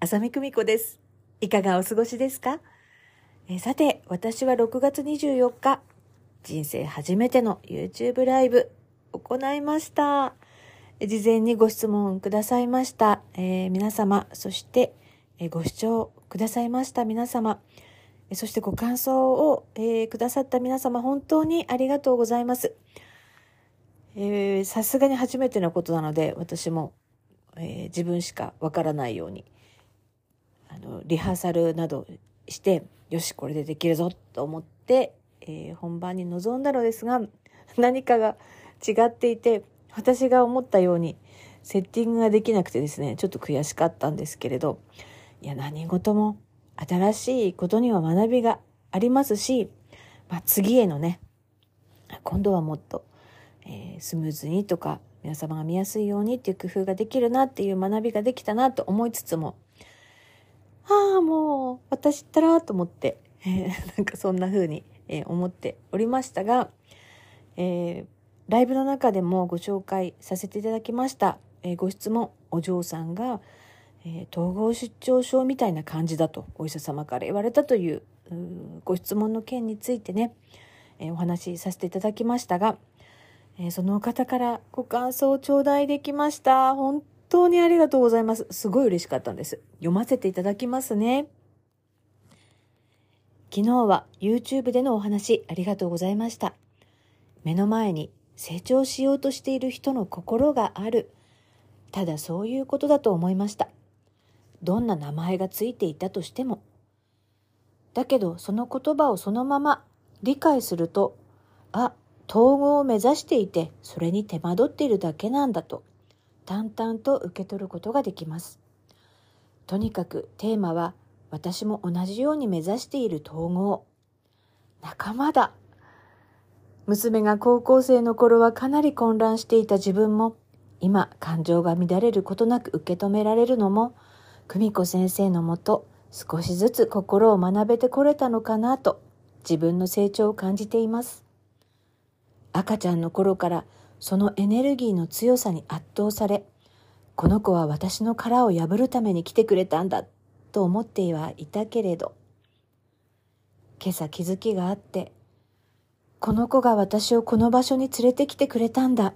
浅見久美子です。いかがお過ごしですか？えさて私は6月24日人生初めての YouTube ライブ行いました。事前にご質問くださいました、えー、皆様そして、えご視聴くださいました皆様そしてご感想を、えー、くださった皆様本当にありがとうございます。さすがに初めてのことなので私も、えー、自分しかわからないようにのリハーサルなどしてよしこれでできるぞと思って、えー、本番に臨んだのですが何かが違っていて私が思ったようにセッティングができなくてですねちょっと悔しかったんですけれどいや何事も新しいことには学びがありますし、まあ、次へのね今度はもっとえー、スムーズにとか皆様が見やすいようにっていう工夫ができるなっていう学びができたなと思いつつもああもう私ったらと思って、えー、なんかそんな風に、えー、思っておりましたが、えー、ライブの中でもご紹介させていただきました、えご質問お嬢さんが、え統合失調症みたいな感じだとお医者様から言われたというご質問の件についてね、えお話しさせていただきましたがえ、その方からご感想を頂戴できました。本当にありがとうございます。すごい嬉しかったんです。読ませていただきますね。昨日は YouTube でのお話ありがとうございました。目の前に成長しようとしている人の心がある。ただそういうことだと思いました。どんな名前がついていたとしても。だけどその言葉をそのまま理解すると、あ、統合を目指していてそれに手間取っているだけなんだと淡々と受け取ることができます。とにかくテーマは私も同じように目指している統合。仲間だ。娘が高校生の頃はかなり混乱していた自分も今感情が乱れることなく受け止められるのも久美子先生のもと少しずつ心を学べてこれたのかなと自分の成長を感じています。赤ちゃんの頃からそのエネルギーの強さに圧倒され、この子は私の殻を破るために来てくれたんだと思ってはいたけれど、今朝気づきがあって、この子が私をこの場所に連れてきてくれたんだ、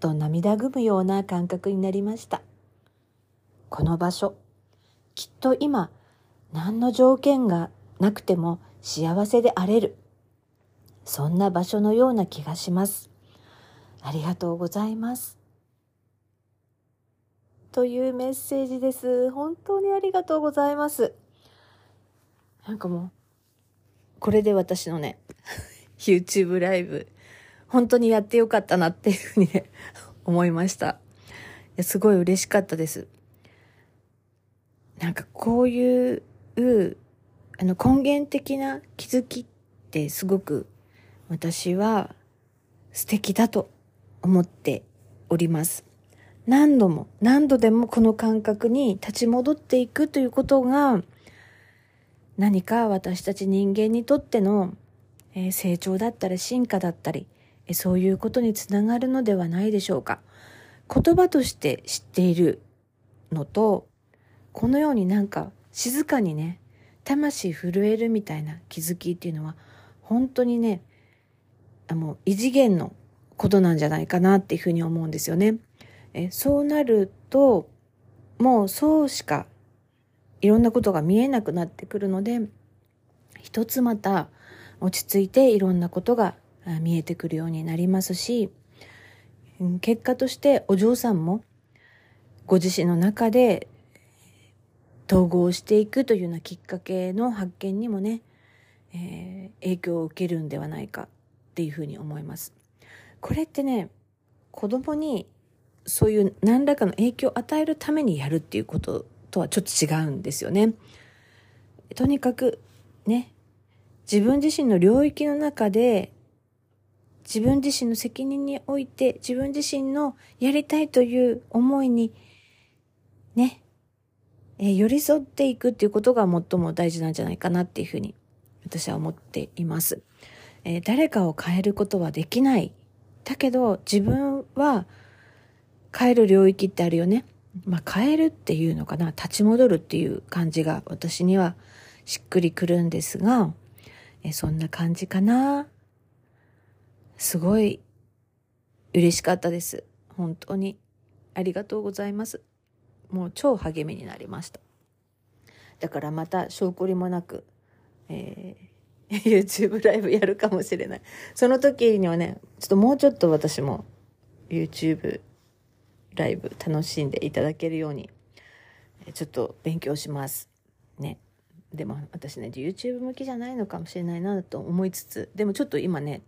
と涙ぐむような感覚になりました。この場所、きっと今、何の条件がなくても幸せであれる。そんな場所のような気がします。ありがとうございます。というメッセージです。本当にありがとうございます。なんかもう、これで私のね、YouTube ライブ、本当にやってよかったなっていうふうにね、思いました。いやすごい嬉しかったです。なんかこういう、あの根源的な気づきってすごく私は素敵だと思っております。何度も何度でもこの感覚に立ち戻っていくということが何か私たち人間にとっての成長だったり進化だったりそういうことにつながるのではないでしょうか。言葉として知っているのとこのようになんか静かにね魂震えるみたいな気づきっていうのは本当にねあもう異次元のことなんじゃないかなっていうふうに思うんですよね。えそうなるともうそうしかいろんなことが見えなくなってくるので一つまた落ち着いていろんなことが見えてくるようになりますし結果としてお嬢さんもご自身の中で統合していくというようなきっかけの発見にもね、えー、影響を受けるんではないかっていうふうに思います。これってね、子供にそういう何らかの影響を与えるためにやるっていうこととはちょっと違うんですよね。とにかくね、自分自身の領域の中で自分自身の責任において自分自身のやりたいという思いにね、えー、寄り添っていくっていうことが最も大事なんじゃないかなっていうふうに私は思っています。えー、誰かを変えることはできない。だけど自分は変える領域ってあるよね。まあ変えるっていうのかな。立ち戻るっていう感じが私にはしっくりくるんですが、え、そんな感じかな。すごい嬉しかったです。本当に。ありがとうございます。もう超励みになりました。だからまた証拠りもなく、えー、YouTube ライブやるかもしれない。その時にはね、ちょっともうちょっと私も YouTube ライブ楽しんでいただけるように、ちょっと勉強します。ね。でも私ね、YouTube 向きじゃないのかもしれないなと思いつつ、でもちょっと今ね、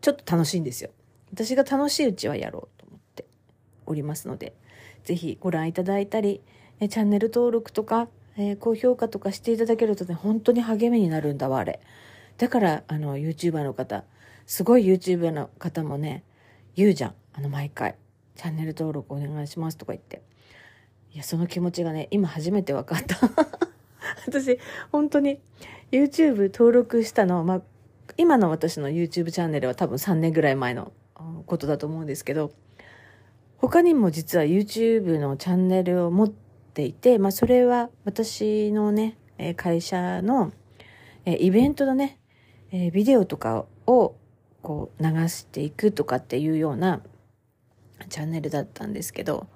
ちょっと楽しいんですよ。私が楽しいうちはやろうと思っておりますので、ぜひご覧いただいたり、チャンネル登録とか、えー、高評価とかしていただけるとね、本当に励みになるんだわ、あれ。だから、あの、YouTuber の方、すごい YouTuber の方もね、言うじゃん。あの、毎回。チャンネル登録お願いしますとか言って。いや、その気持ちがね、今初めて分かった。私、本当に YouTube 登録したの、ま、今の私の YouTube チャンネルは多分3年ぐらい前のことだと思うんですけど、他にも実は YouTube のチャンネルを持っていて、まあそれは私のね、会社のイベントのね、ビデオとかをこう流していくとかっていうようなチャンネルだったんですけど、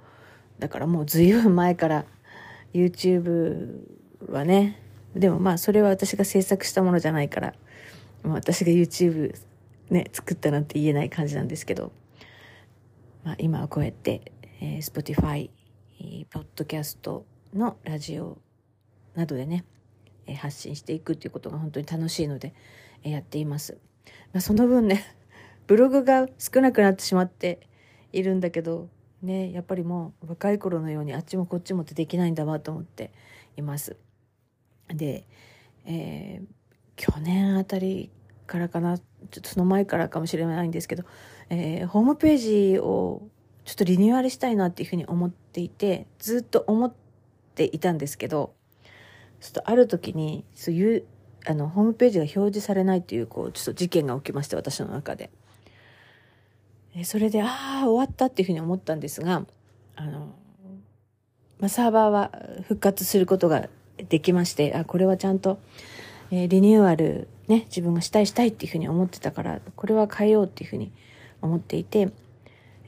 だからもう随分前から YouTube はね、でもまあそれは私が制作したものじゃないから、私が YouTube ね、作ったなんて言えない感じなんですけど、まあ、今はこうやって、えー、Spotify、ポッドキャストのラジオなどでね、発信していくっていうことが本当に楽しいので、え、やっています。まあ、その分ね、ブログが少なくなってしまっているんだけど、ね、やっぱりもう若い頃のようにあっちもこっちもってできないんだわと思っています。で、えー、去年あたりからかな、ちょっとその前からかもしれないんですけど、えー、ホームページをちょっとリニューアルしたいなっていうふうに思っていて、ずっと思っていたんですけど、ちょっとある時に、そういう、あの、ホームページが表示されないという、こう、ちょっと事件が起きまして、私の中で。それで、ああ、終わったっていうふうに思ったんですが、あの、まあ、サーバーは復活することができまして、あ、これはちゃんと、えー、リニューアルね、自分がしたいしたいっていうふうに思ってたから、これは変えようっていうふうに思っていて、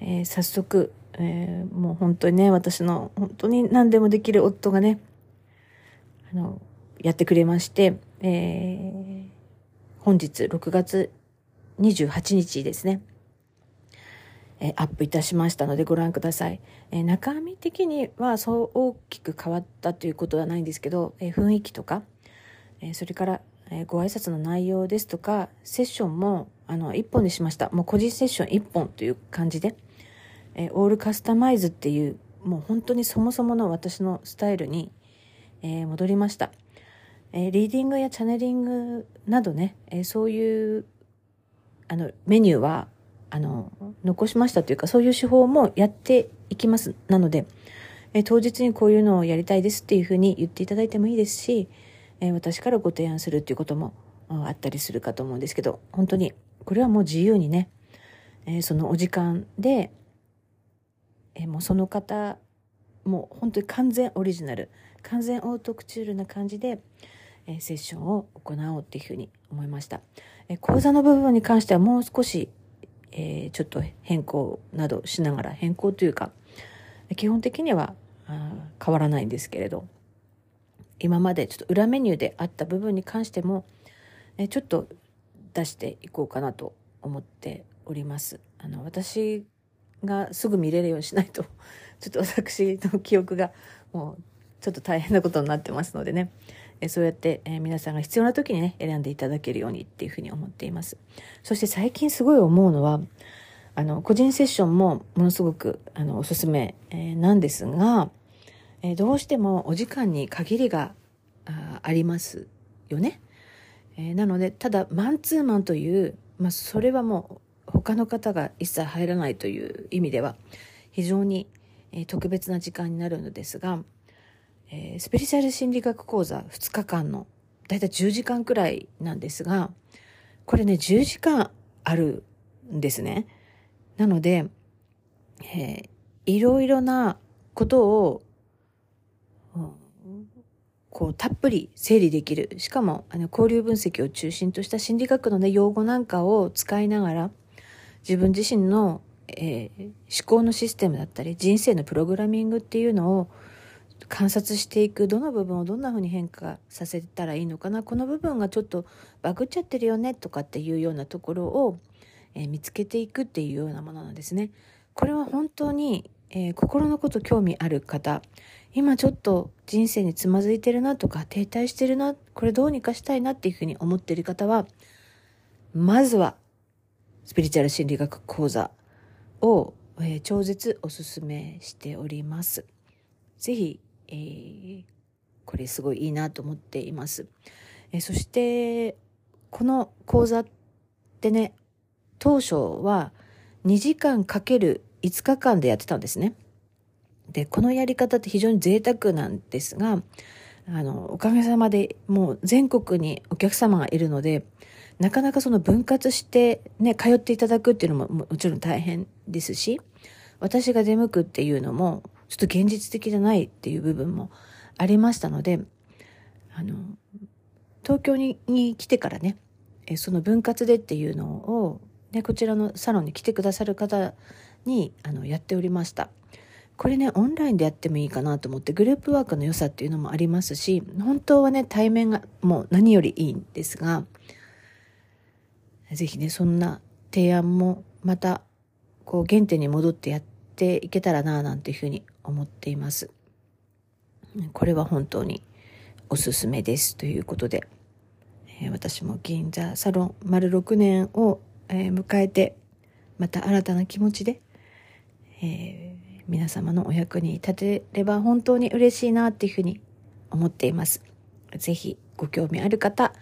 えー、早速、えー、もう本当にね、私の本当に何でもできる夫がね、あの、やってくれまして、えー、本日6月28日ですね、えー、アップいたしましたのでご覧ください。えー、中身的にはそう大きく変わったということはないんですけど、えー、雰囲気とか、えそれから、えご挨拶の内容ですとか、セッションもあの、一本にしました。もう個人セッション一本という感じで、えー、オールカスタマイズっていう、もう本当にそもそもの私のスタイルに、えー、戻りました。えー、リーディングやチャネリングなどね、えそういう、あの、メニューは、あの、残しましたというか、そういう手法もやっていきます。なので、え当日にこういうのをやりたいですっていうふうに言っていただいてもいいですし、え私からご提案するっていうこともあったりするかと思うんですけど、本当にこれはもう自由にね、え、そのお時間で、え、もうその方もう本当に完全オリジナル完全オートクチュールな感じで、え、セッションを行おうっていうふうに思いました、え、講座の部分に関してはもう少し、えー、ちょっと変更などしながら変更というか基本的にはあ変わらないんですけれど今までちょっと裏メニューであった部分に関しても、えちょっと出していこうかなと思っております。あの、私がすぐ見れるようにしないと、ちょっと私の記憶がもうちょっと大変なことになってますのでね、えそうやって、え皆さんが必要な時にね、選んでいただけるようにっていうふうに思っています。そして最近すごい思うのは、あの、個人セッションもものすごく、あの、おすすめ、えなんですが、え、どうしてもお時間に限りがあありますよね。え、なのでただマンツーマンという、まあ、それはもう他の方が一切入らないという意味では非常に、特別な時間になるのですが、え、スペリチャル心理学講座2日間のだいたい10時間くらいなんですがこれね10時間あるんですね。なので、えー、いろいろなことを、うんこうたっぷり整理できる。しかも、あの、交流分析を中心とした心理学のね、用語なんかを使いながら、自分自身の、えー、思考のシステムだったり、人生のプログラミングっていうのを観察していく。どの部分をどんな風に変化させたらいいのかな。この部分がちょっとバグっちゃってるよね、とかっていうようなところを、えー、見つけていくっていうようなものなんですね。これは本当に、えー、心のこと興味ある方、今ちょっと人生につまずいてるなとか停滞してるな、これどうにかしたいなっていうふうに思ってる方は、まずはスピリチュアル心理学講座を、えー、超絶おすすめしております。ぜひ、えー、これすごいいいなと思っています。えー、そして、この講座ってね、当初は2時間かける5日間でやってたんですね。で、このやり方って非常に贅沢なんですが、あの、おかげさまでもう全国にお客様がいるので、なかなかその分割してね、通っていただくっていうのももちろん大変ですし、私が出向くっていうのも、ちょっと現実的じゃないっていう部分もありましたので、あの、東京に来てからね、その分割でっていうのを、ね、こちらのサロンに来てくださる方にあのやっておりました。これね、オンラインでやってもいいかなと思って、グループワークの良さっていうのもありますし、本当はね、対面がもう何よりいいんですが、ぜひね、そんな提案もまた、こう原点に戻ってやっていけたらな、なんていうふうに思っています。これは本当におすすめです。ということで、えー、私も銀座サロン丸6年を、えー、迎えて、また新たな気持ちで、えー皆様のお役に立てれば本当に嬉しいなっていうふうに思っています。ぜひご興味ある方、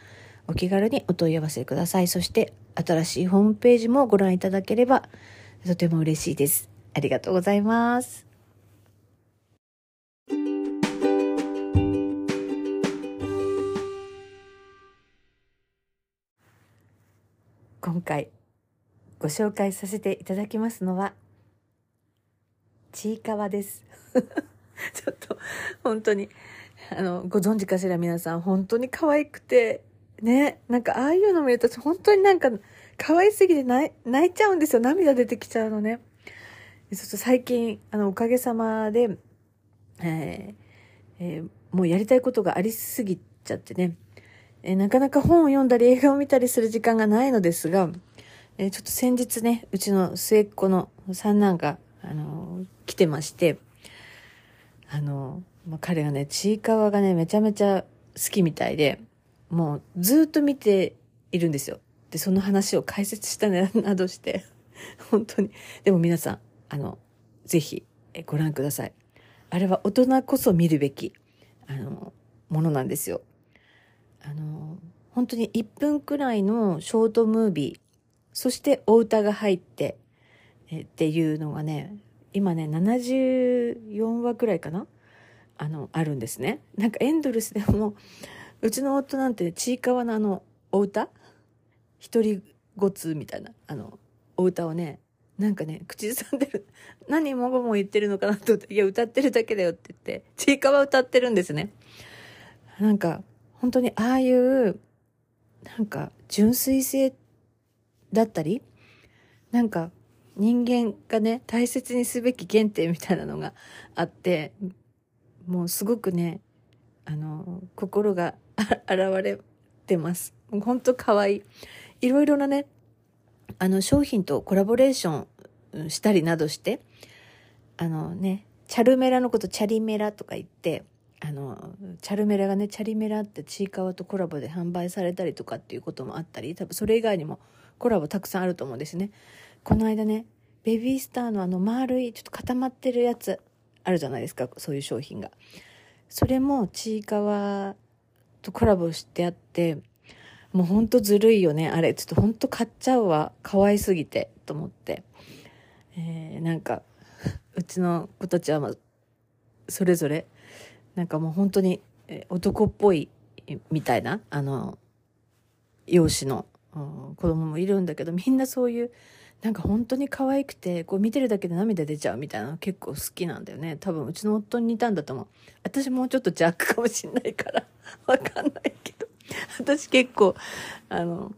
お気軽にお問い合わせください。そして新しいホームページもご覧いただければとても嬉しいです。ありがとうございます。今回ご紹介させていただきますのはちいかわです。ちょっと、本当に、あの、ご存知かしら皆さん、本当に可愛くて、ね、なんかああいうの見ると本当になんか可愛すぎて泣いちゃうんですよ。涙出てきちゃうのね。ちょっと最近、あの、おかげさまで、えーえー、もうやりたいことがありすぎちゃってね、えー、なかなか本を読んだり映画を見たりする時間がないのですが、え、ちょっと先日ね、うちの末っ子の三男が、あの、来てまして、あの、まあ、彼がね、ちいかわがね、めちゃめちゃ好きみたいで、もうずっと見ているんですよ。で、その話を解説したなどして、本当に。でも皆さん、あの、ぜひご覧ください。あれは大人こそ見るべき、あの、ものなんですよ。あの、本当に1分くらいのショートムービー、そしてお歌が入って、えっていうのがね今ね74話くらいかな？あのあるんですねなんかエンドレスでもうちの夫なんてちいかわのあのお歌？一人ごつみたいな。あのお歌をねなんかね口ずさんでる。何もごも言ってるのかなと思っていや歌ってるだけだよって言ってちいかわ歌ってるんですね。なんか本当にああいうなんか純粋性だったりなんか人間がね、大切にすべき原点みたいなのがあって、もうすごくね、あの、心が 現れてます。本当可愛い。いろいろなね、あの、商品とコラボレーションしたりなどして、あのね、チャルメラのことチャリメラとか言って、あの、チャルメラがね、チャリメラってちいかわとコラボで販売されたりとかっていうこともあったり、多分それ以外にもコラボたくさんあると思うんですね。この間ね、ベビースターのあの丸い、ちょっと固まってるやつ、あるじゃないですかそういう商品が。それもちいかわとコラボしてあってもうほんとずるいよねあれ。ちょっとほんと買っちゃうわ。可愛すぎてと思って、えー、なんかうちの子たちは、ま、それぞれなんかもう本当に男っぽいみたいなあの容姿の、うん、子供もいるんだけどみんなそういうなんか本当に可愛くてこう見てるだけで涙出ちゃうみたいなの結構好きなんだよね。多分うちの夫に似たんだと思う。私もうちょっとジャックかもしんないから わかんないけど。私結構あの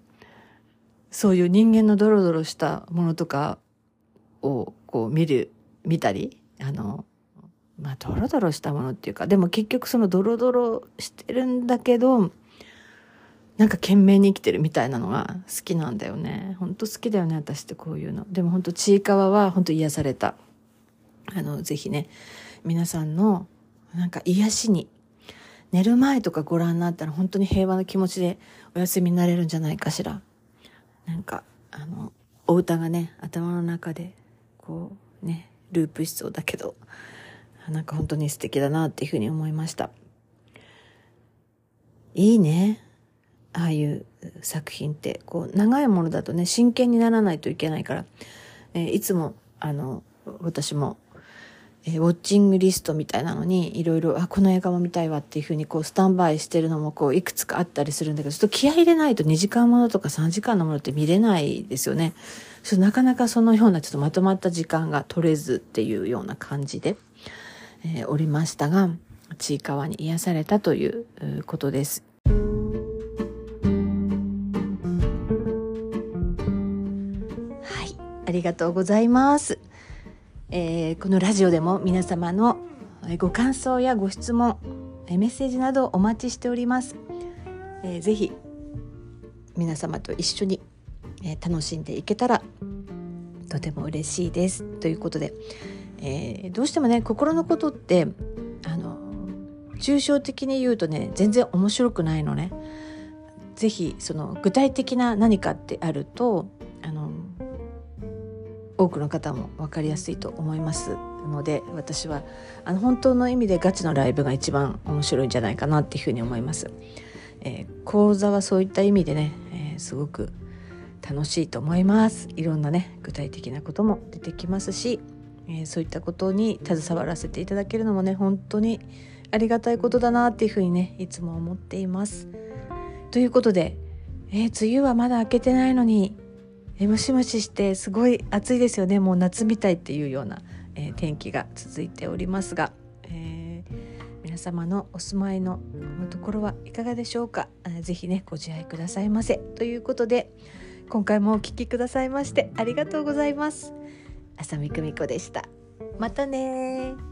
そういう人間のドロドロしたものとかをこう見る見たりあのまあドロドロしたものっていうかでも結局そのドロドロしてるんだけどなんか懸命に生きてるみたいなのが好きなんだよね。ほんと好きだよね、私ってこういうの。でも本当ちいかわは本当癒された。あの、ぜひね、皆さんのなんか癒しに、寝る前とかご覧になったら本当に平和な気持ちでお休みになれるんじゃないかしら。なんか、あの、お歌がね、頭の中で、こう、ね、ループしそうだけど、なんか本当に素敵だなっていうふうに思いました。いいね。ああいう作品ってこう長いものだとね真剣にならないといけないから、えー、いつもあの私も、えー、ウォッチングリストみたいなのにいろいろあこの映画も見たいわっていうふうにこうスタンバイしてるのもこういくつかあったりするんだけどちょっと気合入れないと2時間ものとか3時間のものって見れないですよね。ちょなかなかそのようなちょっとまとまった時間が取れずっていうような感じで、えー、おりましたがちいかわに癒されたということです。ありがとうございます。えー、このラジオでも皆様のご感想やご質問、メッセージなどお待ちしております。えー、ぜひ皆様と一緒に、えー、楽しんでいけたらとても嬉しいです。ということで、えー、どうしてもね心のことってあの抽象的に言うとね全然面白くないのね。ぜひその具体的な何かってあるとあの多くの方も分かりやすいと思いますので私はあの本当の意味でガチのライブが一番面白いんじゃないかなっていうふうに思います。えー、講座はそういった意味でね、えー、すごく楽しいと思いますいろんなね具体的なことも出てきますし、えー、そういったことに携わらせていただけるのもね本当にありがたいことだなっていうふうにねいつも思っています。ということで、えー、梅雨はまだ明けてないのにえムシムシしてすごい暑いですよね。もう夏みたいっていうような、えー、天気が続いておりますが、えー、皆様のお住まいのところはいかがでしょうか、えー、ぜひねご自愛くださいませ。ということで今回もお聴きくださいましてありがとうございます。浅見久美子でした。またね